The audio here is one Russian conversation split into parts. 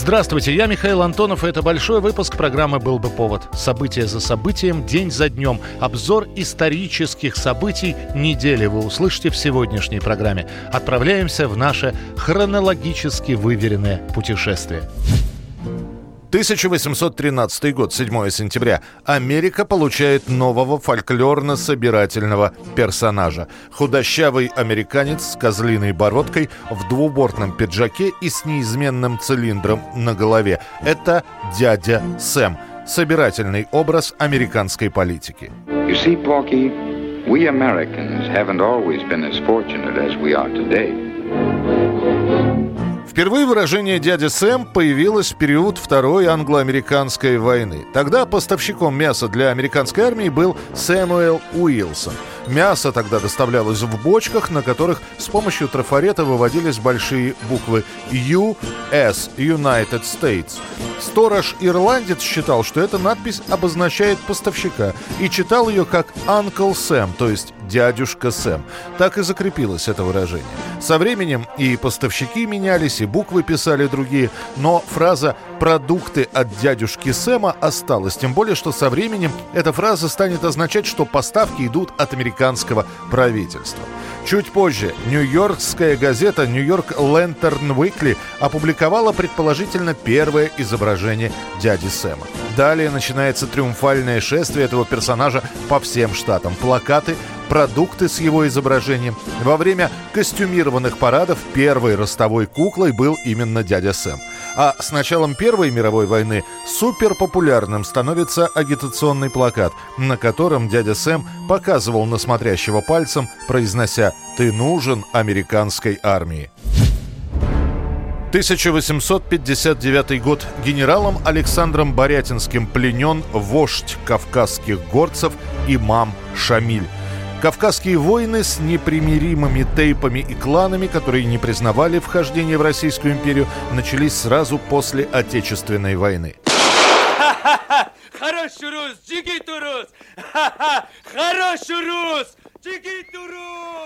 Здравствуйте, я Михаил Антонов, и это большой выпуск программы «Был бы повод». События за событием, день за днем. Обзор исторических событий недели вы услышите в сегодняшней программе. Отправляемся в наше хронологически выверенное путешествие. 1813 год, 7 сентября. Америка получает нового фольклорно-собирательного персонажа. Худощавый американец с козлиной бородкой в двубортном пиджаке и с неизменным цилиндром на голове. Это дядя Сэм. Собирательный образ американской политики. You see, Porky, we Americans haven't always been as fortunate as we are today. Впервые выражение «дядя Сэм» появилось в период Второй англо-американской войны. Тогда поставщиком мяса для американской армии был Сэмуэл Уилсон. Мясо тогда доставлялось в бочках, на которых с помощью трафарета выводились большие буквы US, United States. Сторож-ирландец считал, что эта надпись обозначает поставщика, и читал ее как «Uncle Sam», то есть «дядюшка Сэм». Так и закрепилось это выражение. Со временем и поставщики менялись, и буквы писали другие, но фраза «продукты от дядюшки Сэма» осталась, тем более, что со временем эта фраза станет означать, что поставки идут от американского правительства. Чуть позже нью-йоркская газета «Нью-Йорк Лэнтерн Уикли» опубликовала предположительно первое изображение дяди Сэма. Далее начинается триумфальное шествие этого персонажа по всем штатам. Плакаты, продукты с его изображением. Во время костюмированных парадов первой ростовой куклой был именно дядя Сэм. А с началом Первой мировой войны суперпопулярным становится агитационный плакат, на котором дядя Сэм показывал на смотрящего пальцем, произнося «Ты нужен американской армии». 1859 год. Генералом Александром Борятинским пленен вождь кавказских горцев имам Шамиль. Кавказские войны с непримиримыми тейпами и кланами, которые не признавали вхождение в Российскую империю, начались сразу после Отечественной войны. Хороший рус, джигит урус! Хороший рус, джигит урус!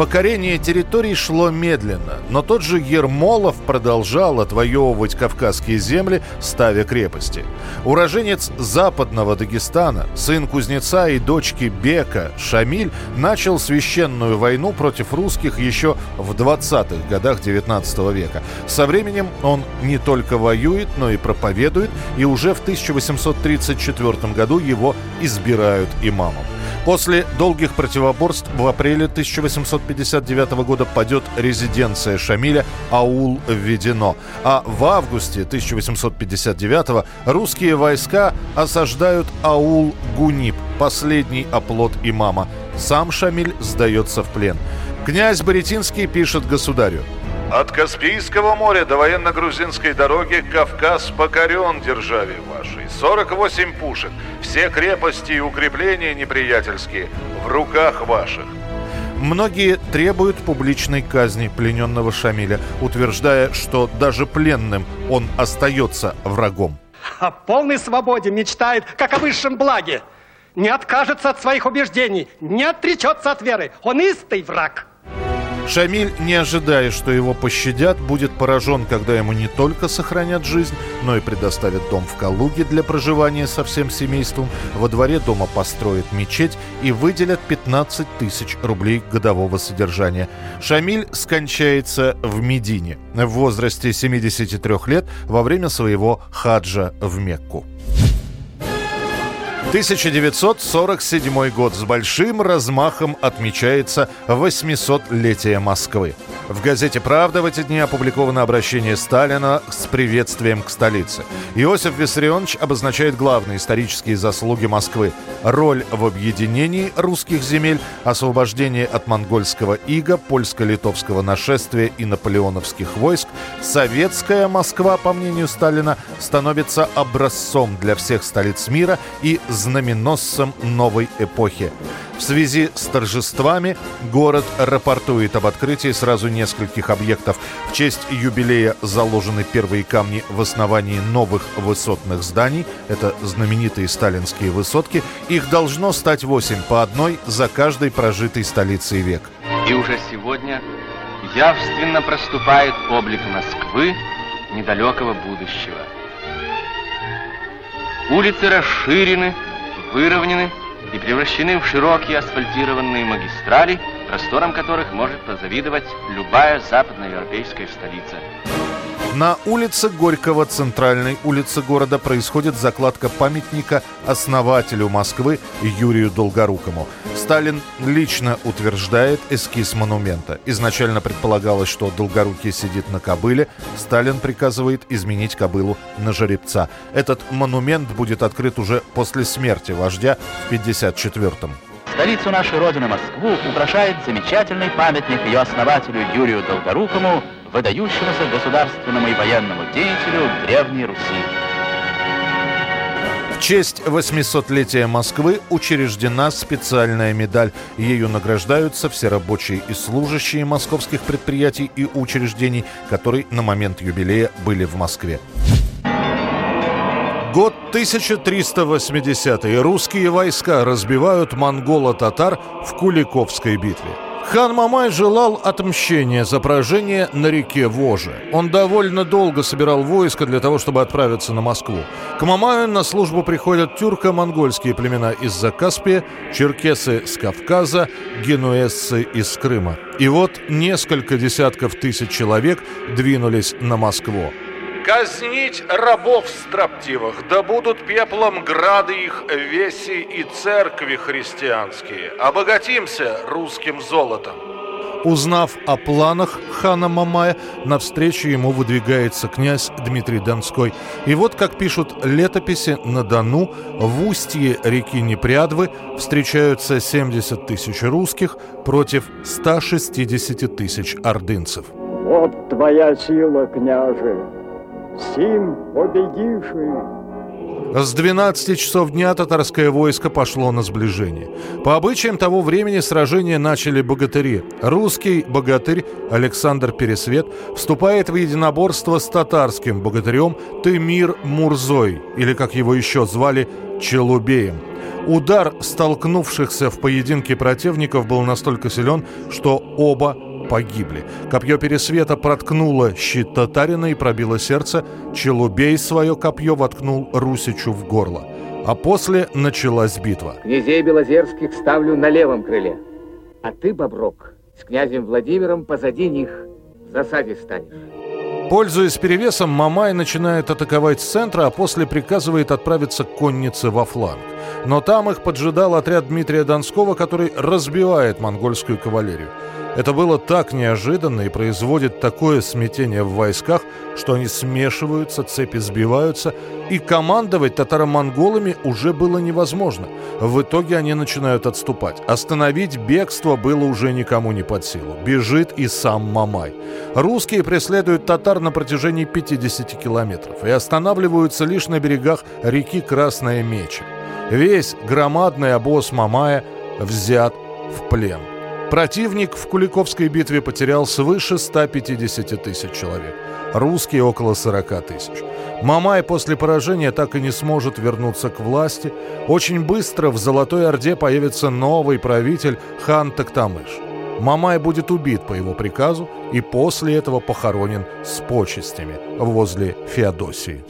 Покорение территорий шло медленно, но тот же Ермолов продолжал отвоевывать кавказские земли, ставя крепости. Уроженец западного Дагестана, сын кузнеца и дочки Бека, Шамиль, начал священную войну против русских еще в 20-х годах 19 века. Со временем он не только воюет, но и проповедует, и уже в 1834 году его избирают имамом. После долгих противоборств в апреле 1859 года падет резиденция Шамиля Аул введено. А в августе 1859 русские войска осаждают Аул Гунип, последний оплот имама. Сам Шамиль сдается в плен. Князь Боретинский пишет государю. От Каспийского моря до военно-грузинской дороги Кавказ покорен державе вашей. 48 пушек, все крепости и укрепления неприятельские в руках ваших. Многие требуют публичной казни плененного Шамиля, утверждая, что даже пленным он остается врагом. О полной свободе мечтает, как о высшем благе. Не откажется от своих убеждений, не отречется от веры. Он истый враг. Шамиль, не ожидая, что его пощадят, будет поражен, когда ему не только сохранят жизнь, но и предоставят дом в Калуге для проживания со всем семейством, во дворе дома построят мечеть и выделят 15 тысяч рублей годового содержания. Шамиль скончается в Медине в возрасте 73 лет во время своего хаджа в Мекку. 1947 год с большим размахом отмечается 800-летие Москвы. В газете «Правда» в эти дни опубликовано обращение Сталина с приветствием к столице. Иосиф Виссарионович обозначает главные исторические заслуги Москвы. Роль в объединении русских земель, освобождение от монгольского ига, польско-литовского нашествия и наполеоновских войск. Советская Москва, по мнению Сталина, становится образцом для всех столиц мира и знаменосцем новой эпохи. В связи с торжествами город рапортует об открытии сразу нескольких объектов. В честь юбилея заложены первые камни в основании новых высотных зданий. Это знаменитые сталинские высотки. Их должно стать восемь, по одной за каждой прожитой столицей век. И уже сегодня явственно проступает облик Москвы недалекого будущего. Улицы расширены, выровнены, и превращены в широкие асфальтированные магистрали, простором которых может позавидовать любая западноевропейская столица. На улице Горького, центральной улице города, происходит закладка памятника основателю Москвы Юрию Долгорукому. Сталин лично утверждает эскиз монумента. Изначально предполагалось, что Долгорукий сидит на кобыле. Сталин приказывает изменить кобылу на жеребца. Этот монумент будет открыт уже после смерти вождя в 1954-м. Столицу нашей Родины, Москву, украшает замечательный памятник ее основателю Юрию Долгорукому – выдающемуся государственному и военному деятелю Древней Руси. В честь 800-летия Москвы учреждена специальная медаль. Ею награждаются все рабочие и служащие московских предприятий и учреждений, которые на момент юбилея были в Москве. Год 1380 Русские войска разбивают монголо-татар в Куликовской битве. Хан Мамай желал отмщения за поражение на реке Воже. Он довольно долго собирал войско для того, чтобы отправиться на Москву. К Мамаю на службу приходят тюрко-монгольские племена из-за Каспия, черкесы с Кавказа, генуэзцы из Крыма. И вот несколько десятков тысяч человек двинулись на Москву. Казнить рабов строптивых, да будут пеплом грады их веси и церкви христианские. Обогатимся русским золотом. Узнав о планах хана Мамая, навстречу ему выдвигается князь Дмитрий Донской. И вот, как пишут летописи, на Дону, в устье реки Непрядвы встречаются 70 тысяч русских против 160 тысяч ордынцев. Вот твоя сила, княже, Сим победивший. С 12 часов дня татарское войско пошло на сближение. По обычаям того времени сражение начали богатыри. Русский богатырь Александр Пересвет вступает в единоборство с татарским богатырем Тымир Мурзой, или как его еще звали, Челубеем. Удар столкнувшихся в поединке противников был настолько силен, что оба погибли. Копье Пересвета проткнуло щит татарина и пробило сердце. Челубей свое копье воткнул Русичу в горло. А после началась битва. Князей Белозерских ставлю на левом крыле. А ты, Боброк, с князем Владимиром позади них в засаде станешь. Пользуясь перевесом, Мамай начинает атаковать с центра, а после приказывает отправиться к коннице во фланг. Но там их поджидал отряд Дмитрия Донского, который разбивает монгольскую кавалерию. Это было так неожиданно и производит такое смятение в войсках, что они смешиваются, цепи сбиваются, и командовать татаро-монголами уже было невозможно. В итоге они начинают отступать. Остановить бегство было уже никому не под силу. Бежит и сам Мамай. Русские преследуют татар на протяжении 50 километров и останавливаются лишь на берегах реки Красная Меча. Весь громадный обоз Мамая взят в плен. Противник в Куликовской битве потерял свыше 150 тысяч человек. Русские около 40 тысяч. Мамай после поражения так и не сможет вернуться к власти. Очень быстро в Золотой Орде появится новый правитель хан Токтамыш. Мамай будет убит по его приказу и после этого похоронен с почестями возле Феодосии.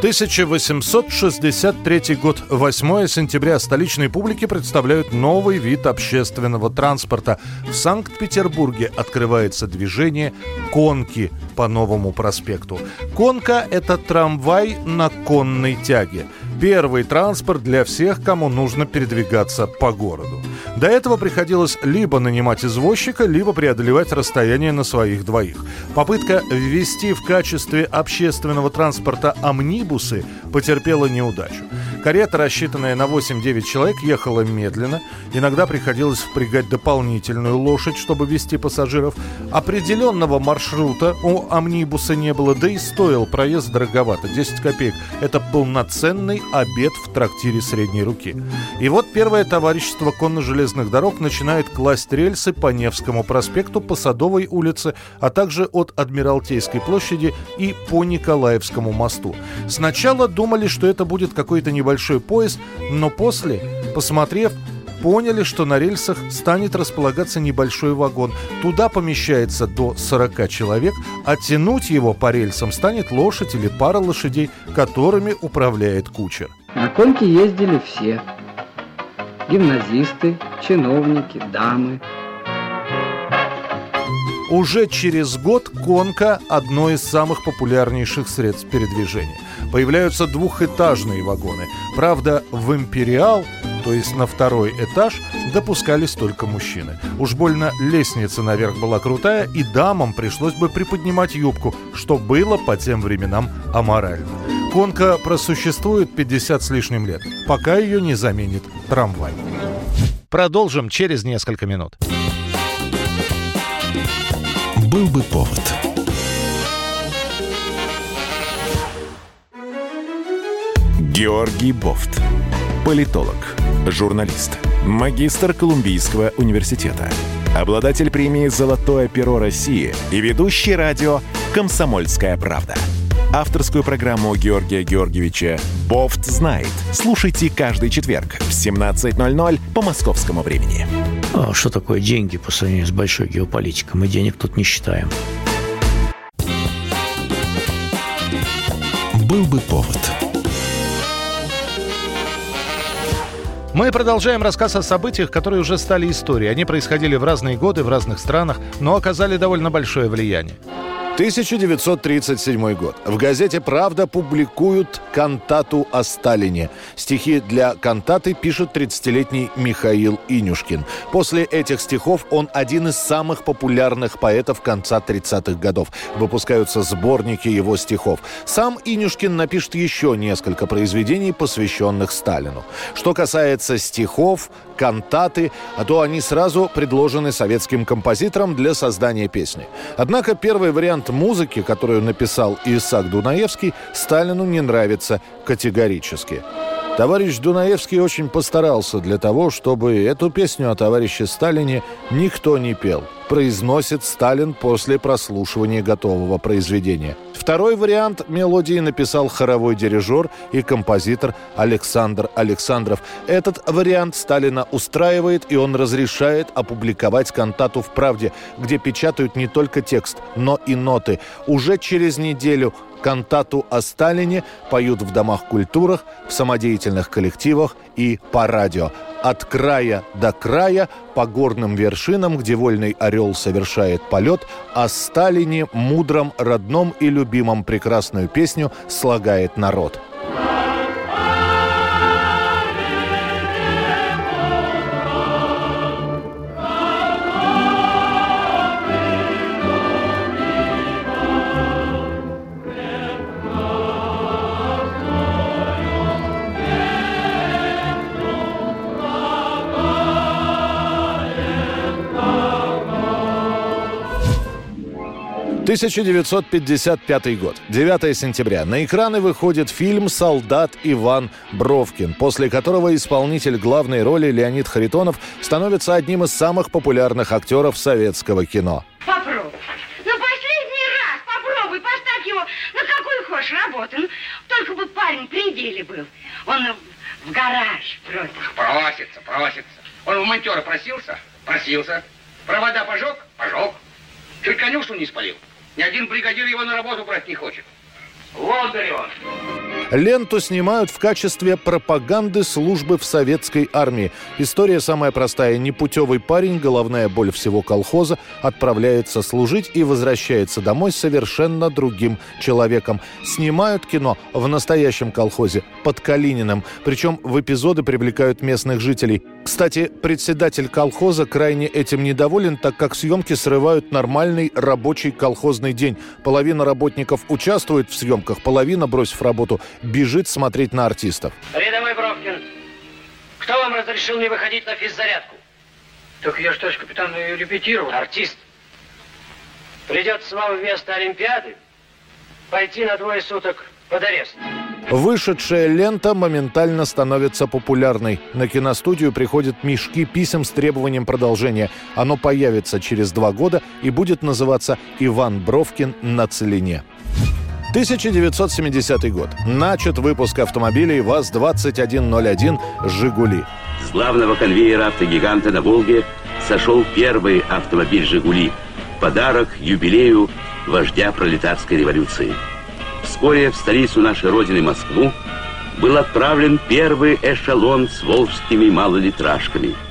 1863 год, 8 сентября столичной публике представляют новый вид общественного транспорта. В Санкт-Петербурге открывается движение «Конки» по новому проспекту. «Конка» — это трамвай на конной тяге. Первый транспорт для всех, кому нужно передвигаться по городу. До этого приходилось либо нанимать извозчика, либо преодолевать расстояние на своих двоих. Попытка ввести в качестве общественного транспорта амнибусы потерпела неудачу. Карета, рассчитанная на 8-9 человек, ехала медленно. Иногда приходилось впрягать дополнительную лошадь, чтобы вести пассажиров. Определенного маршрута у амнибуса не было, да и стоил проезд дороговато, 10 копеек. Это полноценный обед в трактире средней руки. И вот первое товарищество конно-железных дорог начинает класть рельсы по Невскому проспекту, по Садовой улице, а также от Адмиралтейской площади и по Николаевскому мосту. Сначала думали, что это будет какой-то небольшой большой поезд, но после, посмотрев, поняли, что на рельсах станет располагаться небольшой вагон. Туда помещается до 40 человек, а тянуть его по рельсам станет лошадь или пара лошадей, которыми управляет кучер. На конке ездили все. Гимназисты, чиновники, дамы. Уже через год конка – одно из самых популярнейших средств передвижения – появляются двухэтажные вагоны. Правда, в «Империал», то есть на второй этаж, допускались только мужчины. Уж больно лестница наверх была крутая, и дамам пришлось бы приподнимать юбку, что было по тем временам аморально. Конка просуществует 50 с лишним лет, пока ее не заменит трамвай. Продолжим через несколько минут. Был бы повод. Георгий Бофт. Политолог, журналист, магистр Колумбийского университета, обладатель премии «Золотое перо России» и ведущий радио «Комсомольская правда». Авторскую программу Георгия Георгиевича «Бофт знает». Слушайте каждый четверг в 17.00 по московскому времени. А что такое деньги по сравнению с большой геополитикой? Мы денег тут не считаем. Был бы повод. Мы продолжаем рассказ о событиях, которые уже стали историей. Они происходили в разные годы, в разных странах, но оказали довольно большое влияние. 1937 год. В газете «Правда» публикуют кантату о Сталине. Стихи для кантаты пишет 30-летний Михаил Инюшкин. После этих стихов он один из самых популярных поэтов конца 30-х годов. Выпускаются сборники его стихов. Сам Инюшкин напишет еще несколько произведений, посвященных Сталину. Что касается стихов, кантаты, а то они сразу предложены советским композиторам для создания песни. Однако первый вариант музыки, которую написал Исаак Дунаевский, Сталину не нравится категорически. Товарищ Дунаевский очень постарался для того, чтобы эту песню о товарище Сталине никто не пел. Произносит Сталин после прослушивания готового произведения. Второй вариант мелодии написал хоровой дирижер и композитор Александр Александров. Этот вариант Сталина устраивает, и он разрешает опубликовать кантату в «Правде», где печатают не только текст, но и ноты. Уже через неделю Кантату о Сталине поют в домах культурах, в самодеятельных коллективах и по радио. От края до края, по горным вершинам, где вольный орел совершает полет, о Сталине, мудром, родном и любимом прекрасную песню слагает народ. 1955 год, 9 сентября. На экраны выходит фильм «Солдат Иван Бровкин», после которого исполнитель главной роли Леонид Харитонов становится одним из самых популярных актеров советского кино. Попробуй. Ну, последний раз попробуй, поставь его на какую хочешь работу. Ну, только бы парень при деле был. Он в гараж просит. Просится, просится. Он в монтера просился? Просился. Провода пожег? Пожег. Чуть конюшню не спалил. Ни один бригадир его на работу брать не хочет. Вот он. Ленту снимают в качестве пропаганды службы в советской армии. История самая простая. Непутевый парень, головная боль всего колхоза, отправляется служить и возвращается домой совершенно другим человеком. Снимают кино в настоящем колхозе под Калининым. Причем в эпизоды привлекают местных жителей. Кстати, председатель колхоза крайне этим недоволен, так как съемки срывают нормальный рабочий колхозный день. Половина работников участвует в съемках, половина, бросив работу, бежит смотреть на артистов. Рядовой Бровкин, кто вам разрешил не выходить на физзарядку? Так я что ж, капитан, репетировал. Артист. Придется вам вместо Олимпиады пойти на двое суток под арест. Вышедшая лента моментально становится популярной. На киностудию приходят мешки писем с требованием продолжения. Оно появится через два года и будет называться «Иван Бровкин на целине». 1970 год. Начат выпуск автомобилей ВАЗ-2101 «Жигули». С главного конвейера автогиганта на Волге сошел первый автомобиль «Жигули». Подарок юбилею вождя пролетарской революции. Вскоре в столицу нашей Родины, Москву, был отправлен первый эшелон с волжскими малолитражками –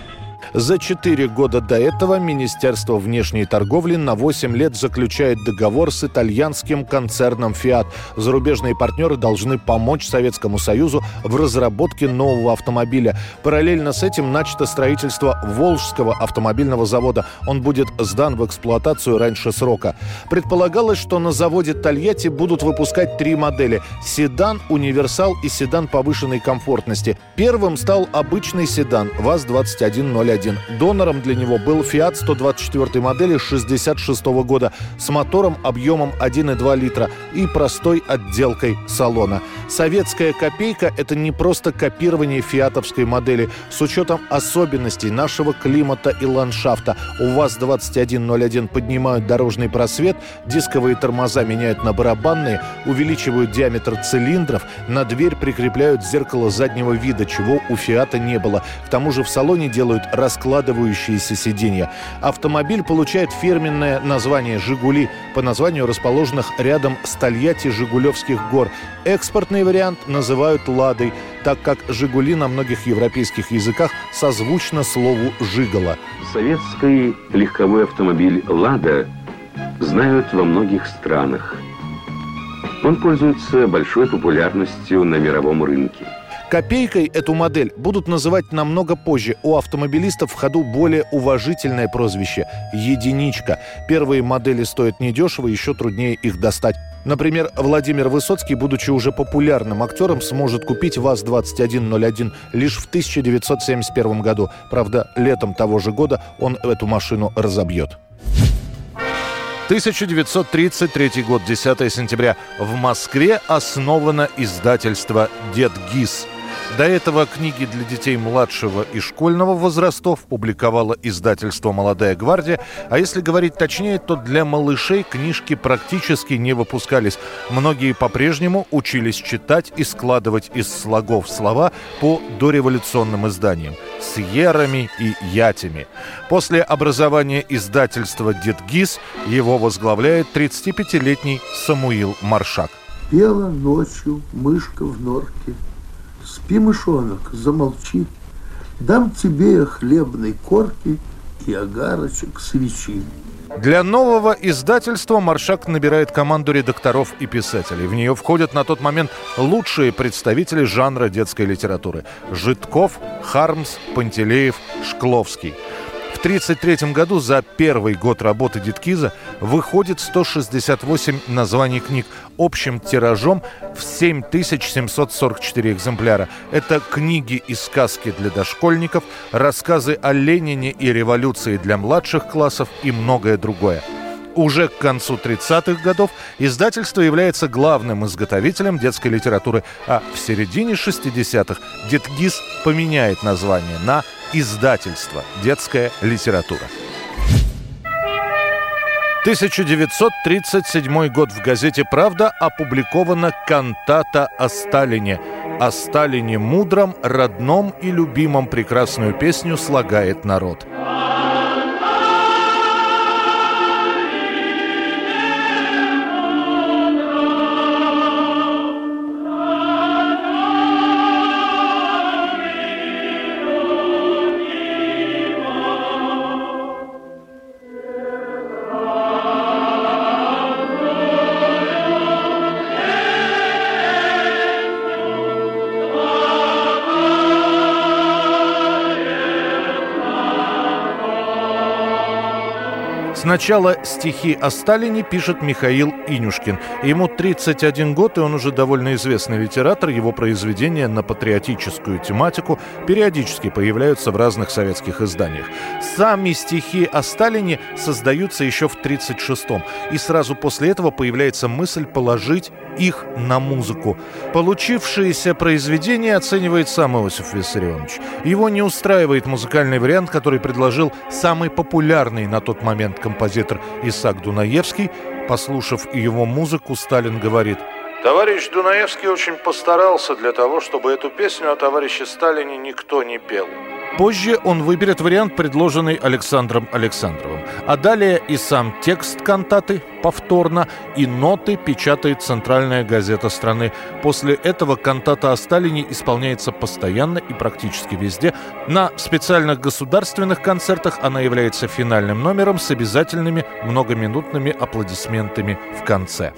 за четыре года до этого Министерство внешней торговли на 8 лет заключает договор с итальянским концерном «Фиат». Зарубежные партнеры должны помочь Советскому Союзу в разработке нового автомобиля. Параллельно с этим начато строительство Волжского автомобильного завода. Он будет сдан в эксплуатацию раньше срока. Предполагалось, что на заводе Тольятти будут выпускать три модели – седан, универсал и седан повышенной комфортности. Первым стал обычный седан ВАЗ-2101. Донором для него был Fiat 124 модели 66 года с мотором объемом 1,2 литра и простой отделкой салона. Советская копейка – это не просто копирование фиатовской модели. С учетом особенностей нашего климата и ландшафта у ВАЗ-2101 поднимают дорожный просвет, дисковые тормоза меняют на барабанные, увеличивают диаметр цилиндров, на дверь прикрепляют зеркало заднего вида, чего у Фиата не было. К тому же в салоне делают раскладывающиеся сиденья. Автомобиль получает фирменное название «Жигули» по названию расположенных рядом с Тольятти Жигулевских гор. Экспортный вариант называют «Ладой», так как «Жигули» на многих европейских языках созвучно слову «жигало». Советский легковой автомобиль «Лада» знают во многих странах. Он пользуется большой популярностью на мировом рынке. Копейкой эту модель будут называть намного позже. У автомобилистов в ходу более уважительное прозвище – «единичка». Первые модели стоят недешево, еще труднее их достать. Например, Владимир Высоцкий, будучи уже популярным актером, сможет купить ВАЗ-2101 лишь в 1971 году. Правда, летом того же года он эту машину разобьет. 1933 год, 10 сентября. В Москве основано издательство «Дед Гис». До этого книги для детей младшего и школьного возрастов публиковало издательство «Молодая гвардия», а если говорить точнее, то для малышей книжки практически не выпускались. Многие по-прежнему учились читать и складывать из слогов слова по дореволюционным изданиям с ерами и ятями. После образования издательства «Дедгиз» его возглавляет 35-летний Самуил Маршак. Пела ночью мышка в норке – Спи, мышонок, замолчи. Дам тебе хлебной корки и огарочек свечи. Для нового издательства Маршак набирает команду редакторов и писателей. В нее входят на тот момент лучшие представители жанра детской литературы. Житков, Хармс, Пантелеев, Шкловский – 1933 году за первый год работы Диткиза выходит 168 названий книг общим тиражом в 7744 экземпляра. Это книги и сказки для дошкольников, рассказы о Ленине и революции для младших классов и многое другое. Уже к концу 30-х годов издательство является главным изготовителем детской литературы, а в середине 60-х Детгиз поменяет название на Издательство «Детская литература». 1937 год в газете «Правда» опубликована кантата о Сталине. О Сталине мудром, родном и любимом прекрасную песню слагает народ. Сначала стихи о Сталине пишет Михаил Инюшкин. Ему 31 год, и он уже довольно известный литератор. Его произведения на патриотическую тематику периодически появляются в разных советских изданиях. Сами стихи о Сталине создаются еще в 1936-м. И сразу после этого появляется мысль положить их на музыку. Получившееся произведение оценивает сам Иосиф Виссарионович. Его не устраивает музыкальный вариант, который предложил самый популярный на тот момент композитор Исаак Дунаевский. Послушав его музыку, Сталин говорит Товарищ Дунаевский очень постарался для того, чтобы эту песню о товарище Сталине никто не пел. Позже он выберет вариант, предложенный Александром Александровым. А далее и сам текст кантаты повторно, и ноты печатает центральная газета страны. После этого кантата о Сталине исполняется постоянно и практически везде. На специальных государственных концертах она является финальным номером с обязательными многоминутными аплодисментами в конце.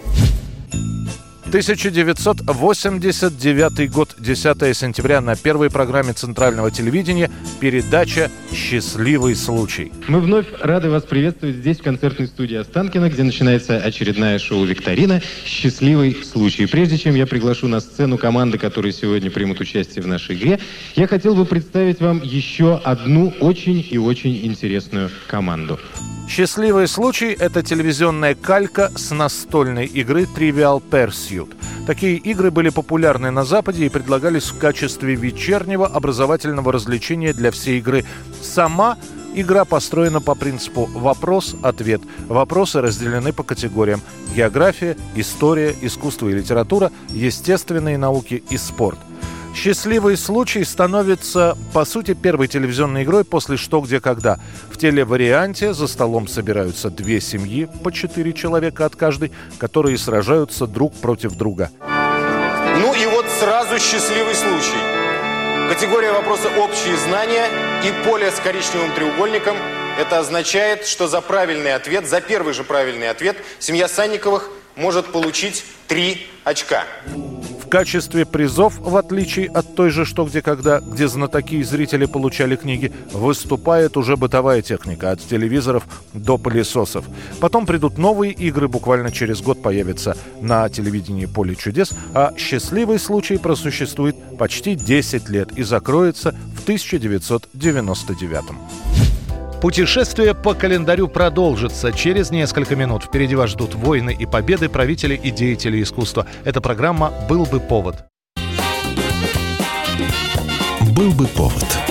1989 год, 10 сентября, на первой программе Центрального телевидения передача «Счастливый случай». Мы вновь рады вас приветствовать здесь, в концертной студии Останкина, где начинается очередная шоу-викторина «Счастливый случай». Прежде чем я приглашу на сцену команды, которые сегодня примут участие в нашей игре, я хотел бы представить вам еще одну очень и очень интересную команду. Счастливый случай – это телевизионная калька с настольной игры Trivial Pursuit. Такие игры были популярны на Западе и предлагались в качестве вечернего образовательного развлечения для всей игры. Сама Игра построена по принципу вопрос-ответ. Вопросы разделены по категориям география, история, искусство и литература, естественные науки и спорт – «Счастливый случай» становится, по сути, первой телевизионной игрой после «Что, где, когда». В телеварианте за столом собираются две семьи, по четыре человека от каждой, которые сражаются друг против друга. Ну и вот сразу счастливый случай. Категория вопроса «Общие знания» и поле с коричневым треугольником – это означает, что за правильный ответ, за первый же правильный ответ, семья Санниковых может получить три очка качестве призов, в отличие от той же «Что, где, когда», где знатоки и зрители получали книги, выступает уже бытовая техника, от телевизоров до пылесосов. Потом придут новые игры, буквально через год появятся на телевидении «Поле чудес», а «Счастливый случай» просуществует почти 10 лет и закроется в 1999 Путешествие по календарю продолжится через несколько минут. Впереди вас ждут войны и победы правителей и деятелей искусства. Эта программа «Был бы повод». «Был бы повод».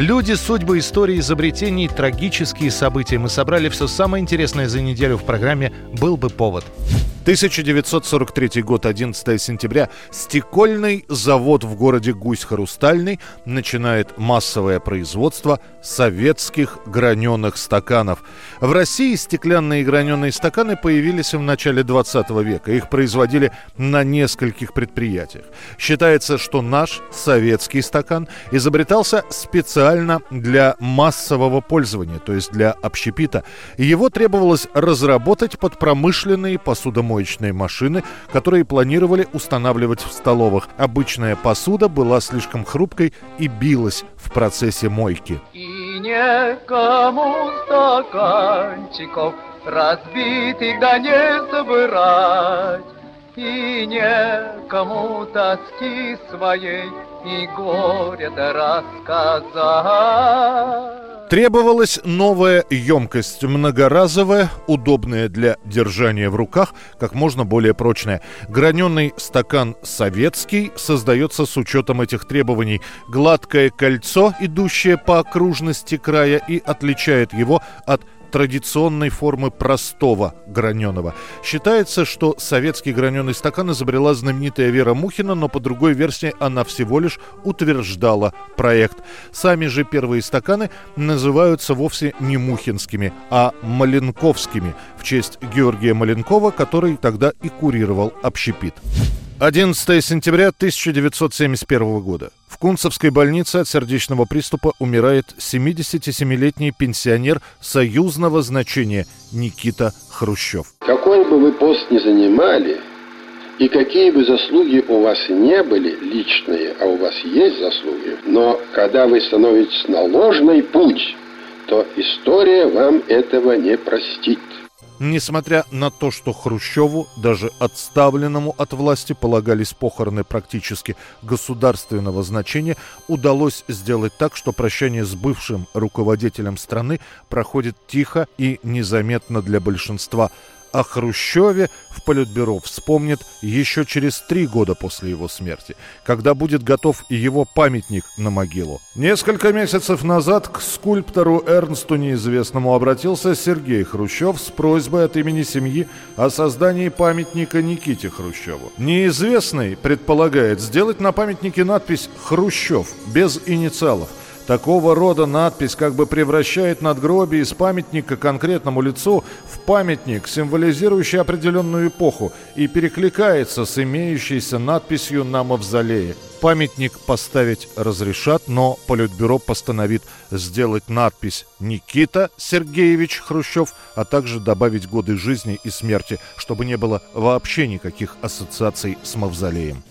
Люди, судьбы, истории, изобретений, трагические события. Мы собрали все самое интересное за неделю в программе «Был бы повод». 1943 год, 11 сентября. Стекольный завод в городе Гусь-Хрустальный начинает массовое производство советских граненых стаканов. В России стеклянные граненые стаканы появились в начале 20 века. Их производили на нескольких предприятиях. Считается, что наш советский стакан изобретался специально для массового пользования, то есть для общепита. Его требовалось разработать под промышленные посудомоечные посудомоечные машины, которые планировали устанавливать в столовых. Обычная посуда была слишком хрупкой и билась в процессе мойки. И некому стаканчиков разбитых да не собирать, И некому тоски своей и горе-то рассказать. Требовалась новая емкость, многоразовая, удобная для держания в руках, как можно более прочная. Граненый стакан советский создается с учетом этих требований. Гладкое кольцо, идущее по окружности края, и отличает его от традиционной формы простого граненого. Считается, что советский граненый стакан изобрела знаменитая Вера Мухина, но по другой версии она всего лишь утверждала проект. Сами же первые стаканы называются вовсе не мухинскими, а маленковскими в честь Георгия Маленкова, который тогда и курировал общепит. 11 сентября 1971 года. В Кунцевской больнице от сердечного приступа умирает 77-летний пенсионер союзного значения Никита Хрущев. Какой бы вы пост ни занимали, и какие бы заслуги у вас не были личные, а у вас есть заслуги, но когда вы становитесь на ложный путь, то история вам этого не простит. Несмотря на то, что Хрущеву, даже отставленному от власти, полагались похороны практически государственного значения, удалось сделать так, что прощание с бывшим руководителем страны проходит тихо и незаметно для большинства о Хрущеве в Политбюро вспомнит еще через три года после его смерти, когда будет готов его памятник на могилу. Несколько месяцев назад к скульптору Эрнсту неизвестному обратился Сергей Хрущев с просьбой от имени семьи о создании памятника Никите Хрущеву. Неизвестный предполагает сделать на памятнике надпись «Хрущев» без инициалов, Такого рода надпись как бы превращает надгробие из памятника конкретному лицу в памятник, символизирующий определенную эпоху, и перекликается с имеющейся надписью на мавзолее. Памятник поставить разрешат, но Политбюро постановит сделать надпись «Никита Сергеевич Хрущев», а также добавить годы жизни и смерти, чтобы не было вообще никаких ассоциаций с мавзолеем.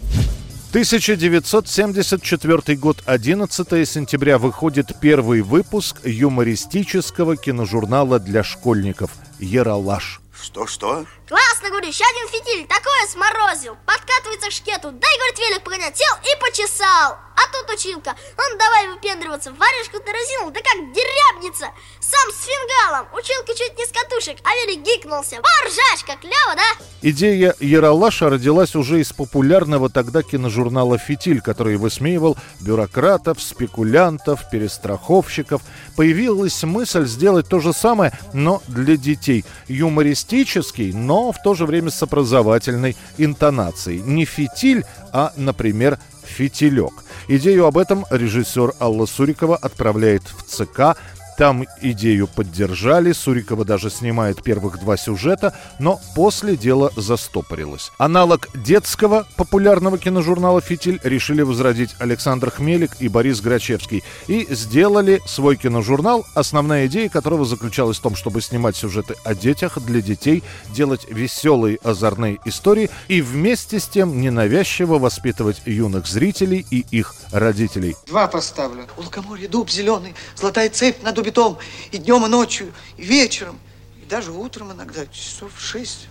1974 год, 11 сентября, выходит первый выпуск юмористического киножурнала для школьников «Ералаш». Что-что? Классно, говорю, еще один фитиль, такое сморозил. Подкатывается к шкету, дай, говорит, велик погонять, сел и почесал. А тут училка, он давай выпендриваться, варежку-то разинул, да как дерябница. Сам с фингалом, училка чуть не с катушек, а велик гикнулся. Поржачка, клево, да? Идея Яралаша родилась уже из популярного тогда киножурнала «Фитиль», который высмеивал бюрократов, спекулянтов, перестраховщиков. Появилась мысль сделать то же самое, но для детей. Юмористический, но в то же время с образовательной интонацией. Не «Фитиль», а, например, «Фитилек». Идею об этом режиссер Алла Сурикова отправляет в ЦК там идею поддержали, Сурикова даже снимает первых два сюжета, но после дело застопорилось. Аналог детского популярного киножурнала «Фитиль» решили возродить Александр Хмелик и Борис Грачевский и сделали свой киножурнал, основная идея которого заключалась в том, чтобы снимать сюжеты о детях для детей, делать веселые озорные истории и вместе с тем ненавязчиво воспитывать юных зрителей и их родителей. Два поставлю. У лукоморья дуб зеленый, золотая цепь на дубе том, и днем, и ночью, и вечером, и даже утром иногда, часов в шесть.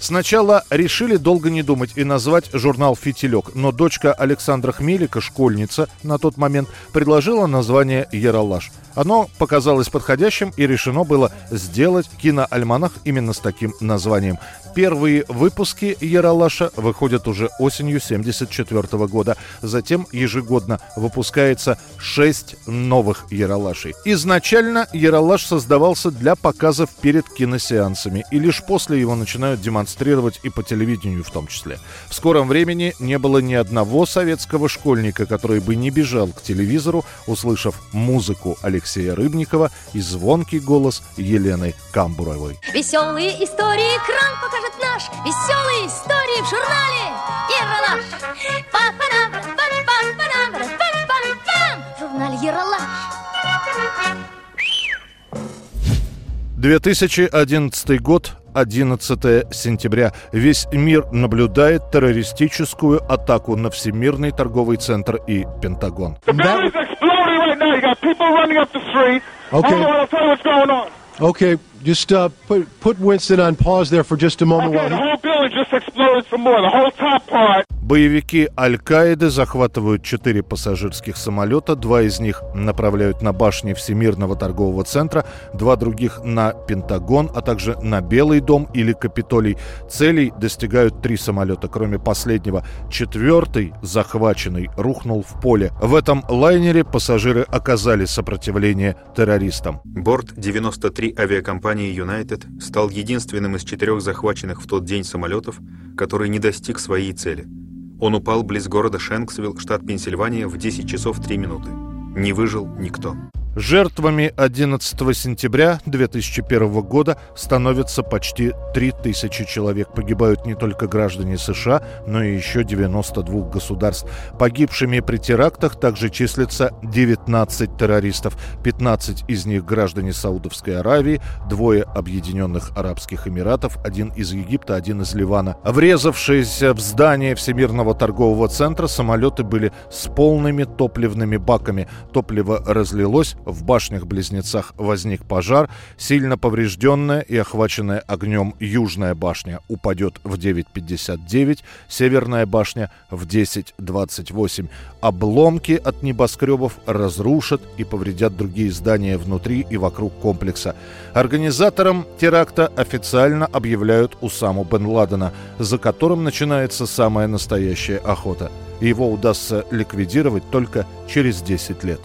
Сначала решили долго не думать и назвать журнал «Фитилек», но дочка Александра Хмелика, школьница на тот момент, предложила название «Яралаш». Оно показалось подходящим и решено было сделать киноальманах именно с таким названием. Первые выпуски «Яралаша» выходят уже осенью 1974 года. Затем ежегодно выпускается шесть новых «Яралашей». Изначально «Яралаш» создавался для показов перед киносеансами, и лишь после его начинают демонстрировать и по телевидению в том числе. В скором времени не было ни одного советского школьника, который бы не бежал к телевизору, услышав музыку Алексея Рыбникова и звонкий голос Елены Камбуровой. Веселые истории экран покажет наш. Веселые истории в журнале Ералаш. В журнале Ералаш. 2011 год, 11 сентября. Весь мир наблюдает террористическую атаку на Всемирный торговый центр и Пентагон. Okay. Okay, just uh, put put Winston on pause there for just a moment. Okay, the whole building just exploded some more. The whole top part. Боевики Аль-Каиды захватывают четыре пассажирских самолета. Два из них направляют на башни Всемирного торгового центра, два других на Пентагон, а также на Белый дом или Капитолий. Целей достигают три самолета. Кроме последнего, четвертый, захваченный, рухнул в поле. В этом лайнере пассажиры оказали сопротивление террористам. Борт 93 авиакомпании United стал единственным из четырех захваченных в тот день самолетов, который не достиг своей цели. Он упал близ города Шенксвилл, штат Пенсильвания, в 10 часов 3 минуты. Не выжил никто. Жертвами 11 сентября 2001 года становится почти 3000 человек. Погибают не только граждане США, но и еще 92 государств. Погибшими при терактах также числится 19 террористов. 15 из них граждане Саудовской Аравии, двое Объединенных Арабских Эмиратов, один из Египта, один из Ливана. Врезавшиеся в здание Всемирного торгового центра самолеты были с полными топливными баками. Топливо разлилось, в башнях-близнецах возник пожар. Сильно поврежденная и охваченная огнем южная башня упадет в 9.59, северная башня в 10.28. Обломки от небоскребов разрушат и повредят другие здания внутри и вокруг комплекса. Организатором теракта официально объявляют Усаму бен Ладена, за которым начинается самая настоящая охота. Его удастся ликвидировать только через 10 лет.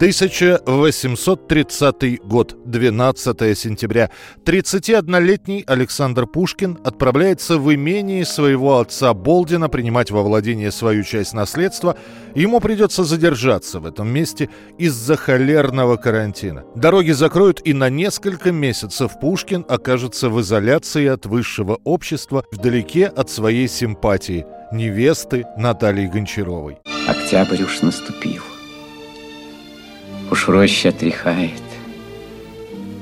1830 год, 12 сентября. 31-летний Александр Пушкин отправляется в имение своего отца Болдина принимать во владение свою часть наследства. Ему придется задержаться в этом месте из-за холерного карантина. Дороги закроют, и на несколько месяцев Пушкин окажется в изоляции от высшего общества, вдалеке от своей симпатии – невесты Натальи Гончаровой. Октябрь уж наступил. Уж роща отряхает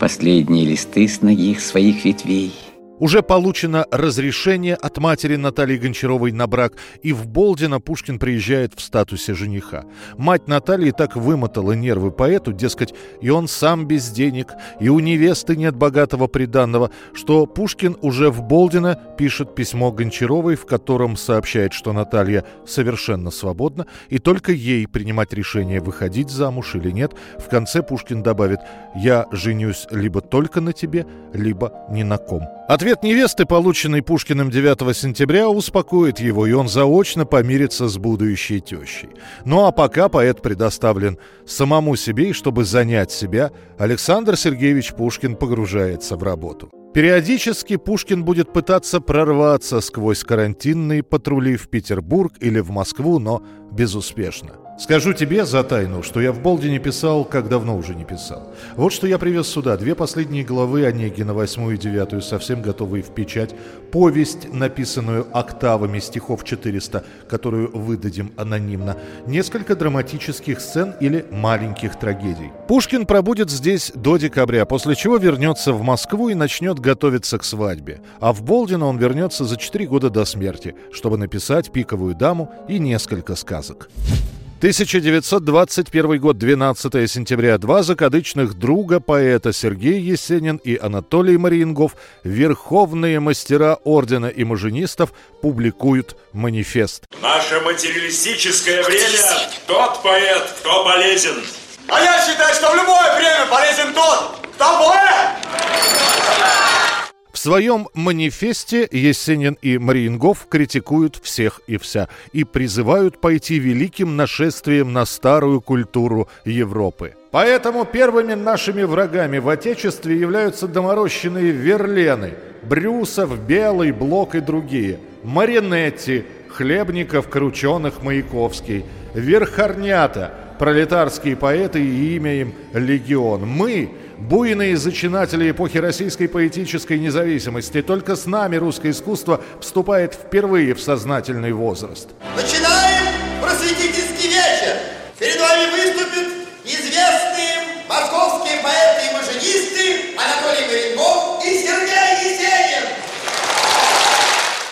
Последние листы с ноги своих ветвей — уже получено разрешение от матери Натальи Гончаровой на брак, и в Болдино Пушкин приезжает в статусе жениха. Мать Натальи так вымотала нервы поэту, дескать, и он сам без денег, и у невесты нет богатого приданного, что Пушкин уже в Болдино пишет письмо Гончаровой, в котором сообщает, что Наталья совершенно свободна, и только ей принимать решение, выходить замуж или нет. В конце Пушкин добавит «Я женюсь либо только на тебе, либо ни на ком». Ответ невесты, полученный Пушкиным 9 сентября, успокоит его, и он заочно помирится с будущей тещей. Ну а пока поэт предоставлен самому себе, и чтобы занять себя, Александр Сергеевич Пушкин погружается в работу. Периодически Пушкин будет пытаться прорваться сквозь карантинные патрули в Петербург или в Москву, но безуспешно. Скажу тебе за тайну, что я в Болдине писал, как давно уже не писал. Вот что я привез сюда. Две последние главы Онегина, восьмую и девятую, совсем готовые в печать. Повесть, написанную октавами стихов 400, которую выдадим анонимно. Несколько драматических сцен или маленьких трагедий. Пушкин пробудет здесь до декабря, после чего вернется в Москву и начнет готовиться к свадьбе. А в Болдино он вернется за 4 года до смерти, чтобы написать «Пиковую даму» и несколько сказок. 1921 год, 12 сентября. Два закадычных друга поэта Сергей Есенин и Анатолий Мариенгов, верховные мастера ордена имажинистов, публикуют манифест. наше материалистическое время тот поэт, кто полезен. А я считаю, что в любое время полезен тот, кто поэт! В своем манифесте Есенин и Мариенгов критикуют всех и вся и призывают пойти великим нашествием на старую культуру Европы. Поэтому первыми нашими врагами в Отечестве являются доморощенные Верлены, Брюсов, Белый, Блок и другие, Маринетти, Хлебников, Крученых, Маяковский, Верхорнята, пролетарские поэты и имя им Легион. Мы буйные зачинатели эпохи российской поэтической независимости. Только с нами русское искусство вступает впервые в сознательный возраст. Начинаем просветительский вечер. Перед вами выступят известные московские поэты и маженисты Анатолий Марингов и Сергей Есенин.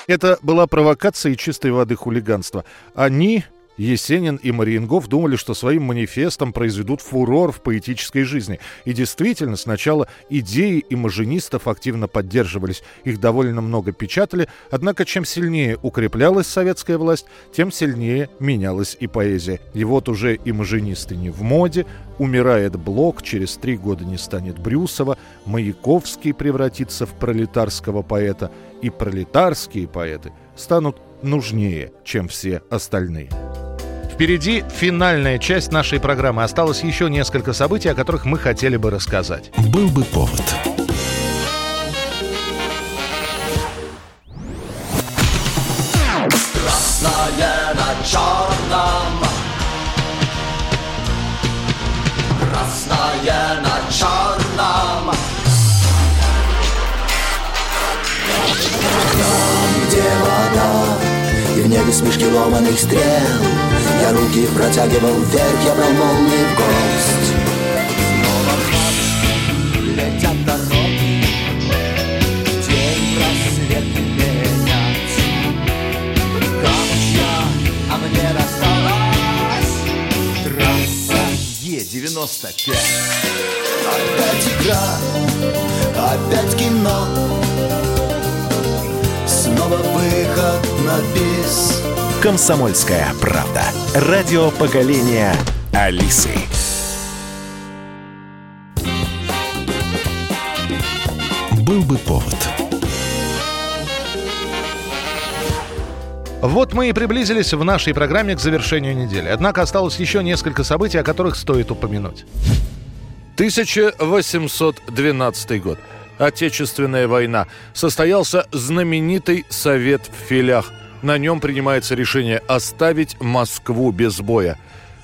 Это была провокация и чистой воды хулиганство. Они Есенин и Мариенгоф думали, что своим манифестом произведут фурор в поэтической жизни. И действительно, сначала идеи имажинистов активно поддерживались, их довольно много печатали, однако чем сильнее укреплялась советская власть, тем сильнее менялась и поэзия. И вот уже имажинисты не в моде, умирает Блок, через три года не станет Брюсова, Маяковский превратится в пролетарского поэта, и пролетарские поэты станут нужнее, чем все остальные. Впереди финальная часть нашей программы. Осталось еще несколько событий, о которых мы хотели бы рассказать. Был бы повод. Красное на черном Красное на черном Там, где вода И в небе смешки ломаных стрел Я руки протягивал вверх, я брал молнии в гость Снова в летят дороги День рассвет менять Камучья, а мне досталась Трасса Е-95 Опять игра, опять кино. Снова выход на бис Комсомольская правда. Радио поколения Алисы. Был бы повод. Вот мы и приблизились в нашей программе к завершению недели. Однако осталось еще несколько событий, о которых стоит упомянуть. 1812 год. Отечественная война. Состоялся знаменитый совет в филях. На нем принимается решение оставить Москву без боя.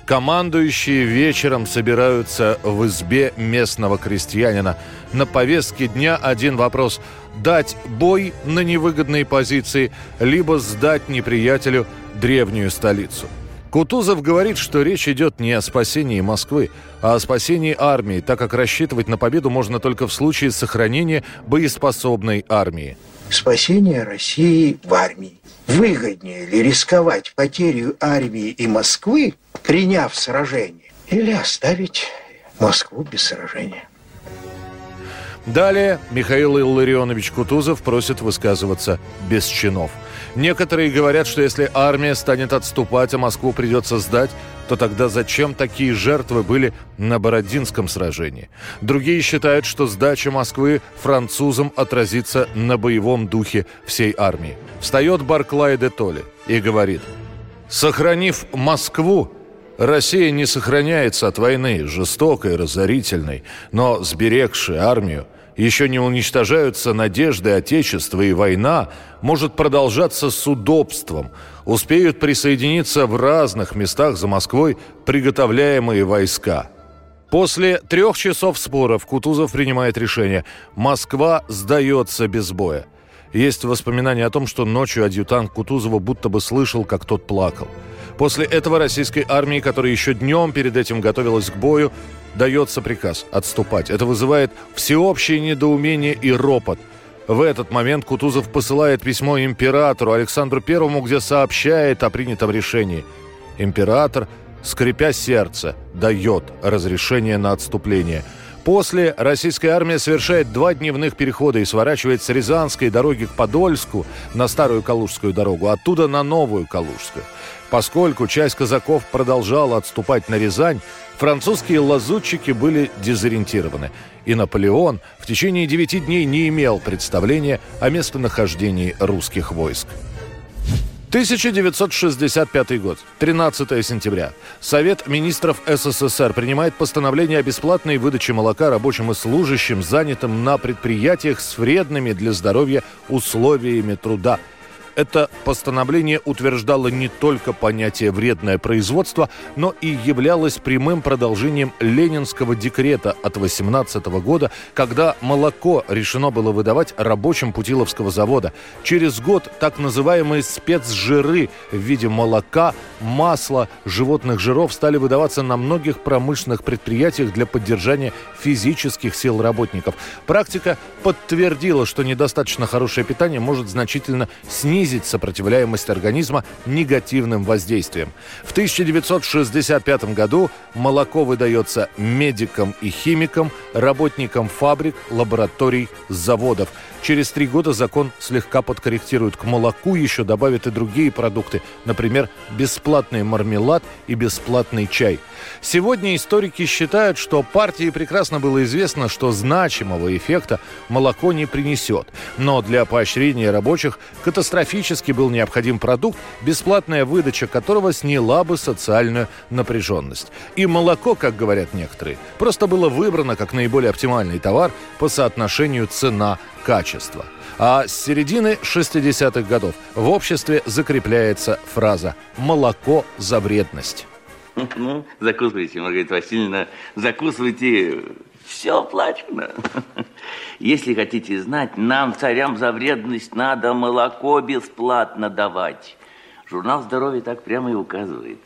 Командующие вечером собираются в избе местного крестьянина. На повестке дня один вопрос – дать бой на невыгодные позиции, либо сдать неприятелю древнюю столицу. Кутузов говорит, что речь идет не о спасении Москвы, а о спасении армии, так как рассчитывать на победу можно только в случае сохранения боеспособной армии. Спасение России в армии. Выгоднее ли рисковать потерю армии и Москвы, приняв сражение, или оставить Москву без сражения? Далее Михаил Илларионович Кутузов просит высказываться без чинов. Некоторые говорят, что если армия станет отступать, а Москву придется сдать, то тогда зачем такие жертвы были на Бородинском сражении? Другие считают, что сдача Москвы французам отразится на боевом духе всей армии. Встает Барклай де Толли и говорит, «Сохранив Москву, Россия не сохраняется от войны, жестокой, разорительной, но сберегшей армию, еще не уничтожаются надежды Отечества, и война может продолжаться с удобством. Успеют присоединиться в разных местах за Москвой приготовляемые войска. После трех часов споров Кутузов принимает решение. Москва сдается без боя. Есть воспоминания о том, что ночью адъютант Кутузова будто бы слышал, как тот плакал. После этого российской армии, которая еще днем перед этим готовилась к бою, дается приказ отступать. Это вызывает всеобщее недоумение и ропот. В этот момент Кутузов посылает письмо императору Александру Первому, где сообщает о принятом решении. Император, скрипя сердце, дает разрешение на отступление. После российская армия совершает два дневных перехода и сворачивает с Рязанской дороги к Подольску на Старую Калужскую дорогу, оттуда на Новую Калужскую. Поскольку часть казаков продолжала отступать на Рязань, французские лазутчики были дезориентированы, и Наполеон в течение девяти дней не имел представления о местонахождении русских войск. 1965 год, 13 сентября. Совет министров СССР принимает постановление о бесплатной выдаче молока рабочим и служащим, занятым на предприятиях с вредными для здоровья условиями труда – это постановление утверждало не только понятие «вредное производство», но и являлось прямым продолжением ленинского декрета от 18 года, когда молоко решено было выдавать рабочим Путиловского завода. Через год так называемые спецжиры в виде молока, масла, животных жиров стали выдаваться на многих промышленных предприятиях для поддержания физических сил работников. Практика подтвердила, что недостаточно хорошее питание может значительно снизить снизить сопротивляемость организма негативным воздействиям. В 1965 году молоко выдается медикам и химикам, работникам фабрик, лабораторий, заводов. Через три года закон слегка подкорректирует. К молоку еще добавят и другие продукты, например, бесплатный мармелад и бесплатный чай. Сегодня историки считают, что партии прекрасно было известно, что значимого эффекта молоко не принесет. Но для поощрения рабочих катастрофически был необходим продукт, бесплатная выдача которого сняла бы социальную напряженность. И молоко, как говорят некоторые, просто было выбрано как наиболее оптимальный товар по соотношению цена-качество. А с середины 60-х годов в обществе закрепляется фраза «молоко за вредность». Ну, закусывайте, Маргарита Васильевна, закусывайте. Все оплачено. Если хотите знать, нам, царям, за вредность надо молоко бесплатно давать. Журнал здоровья так прямо и указывает.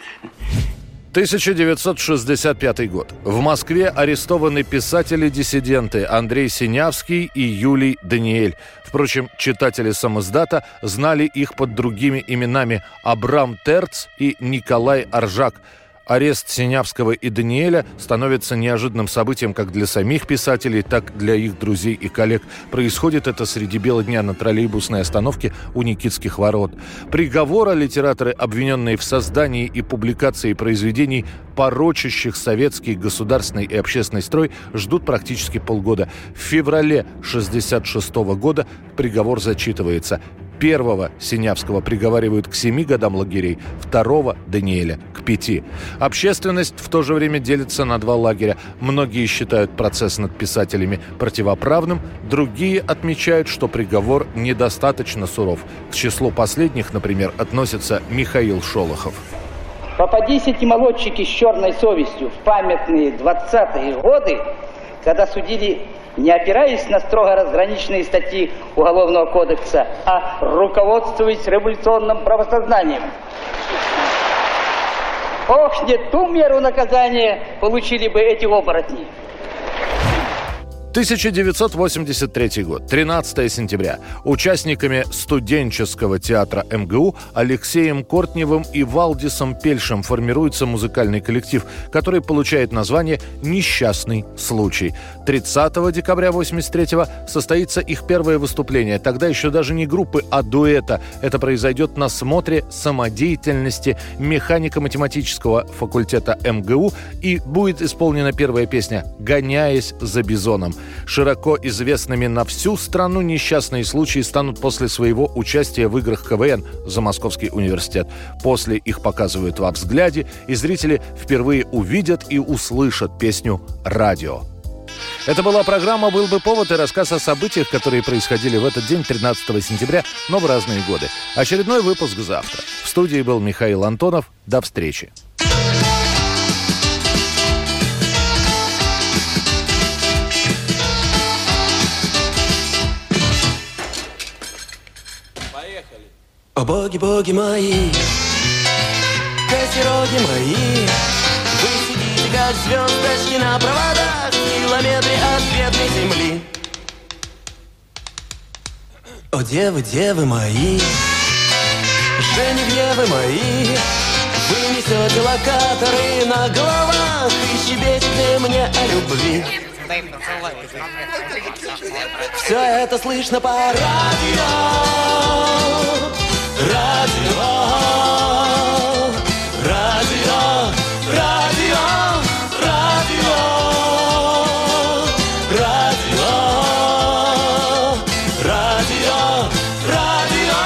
1965 год. В Москве арестованы писатели-диссиденты Андрей Синявский и Юлий Даниэль. Впрочем, читатели самоздата знали их под другими именами Абрам Терц и Николай Аржак – Арест Синявского и Даниэля становится неожиданным событием как для самих писателей, так для их друзей и коллег. Происходит это среди бела дня на троллейбусной остановке у Никитских ворот. Приговора литераторы, обвиненные в создании и публикации произведений, порочащих советский государственный и общественный строй, ждут практически полгода. В феврале 1966 года приговор зачитывается. Первого Синявского приговаривают к семи годам лагерей, второго Даниэля к пяти. Общественность в то же время делится на два лагеря. Многие считают процесс над писателями противоправным, другие отмечают, что приговор недостаточно суров. К числу последних, например, относится Михаил Шолохов. Попадись эти молодчики с черной совестью в памятные 20-е годы, когда судили не опираясь на строго разграниченные статьи Уголовного кодекса, а руководствуясь революционным правосознанием. Ох, не ту меру наказания получили бы эти оборотни. 1983 год, 13 сентября. Участниками студенческого театра МГУ Алексеем Кортневым и Валдисом Пельшем формируется музыкальный коллектив, который получает название «Несчастный случай». 30 декабря 83 состоится их первое выступление. Тогда еще даже не группы, а дуэта. Это произойдет на смотре самодеятельности механико-математического факультета МГУ и будет исполнена первая песня «Гоняясь за бизоном». Широко известными на всю страну несчастные случаи станут после своего участия в играх КВН за Московский университет. После их показывают во взгляде, и зрители впервые увидят и услышат песню «Радио». Это была программа «Был бы повод» и рассказ о событиях, которые происходили в этот день, 13 сентября, но в разные годы. Очередной выпуск завтра. В студии был Михаил Антонов. До встречи. О боги, боги мои, козероги мои, Вы сидите, как звездочки на проводах В километре от бедной земли. О девы, девы мои, Женевьевы мои, Вы несете локаторы на головах И щебечете мне о любви. Все это слышно по радио. Радио, радио, радио, радио, радио, радио, радио.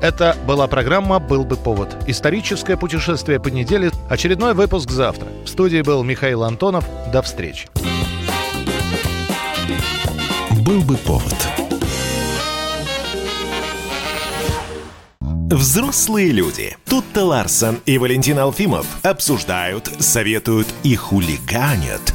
Это была программа «Был бы повод». Историческое путешествие по неделе. Очередной выпуск завтра. В студии был Михаил Антонов. До встречи. «Был бы повод» Взрослые люди. Тут-то Ларсон и Валентин Алфимов обсуждают, советуют и хулиганят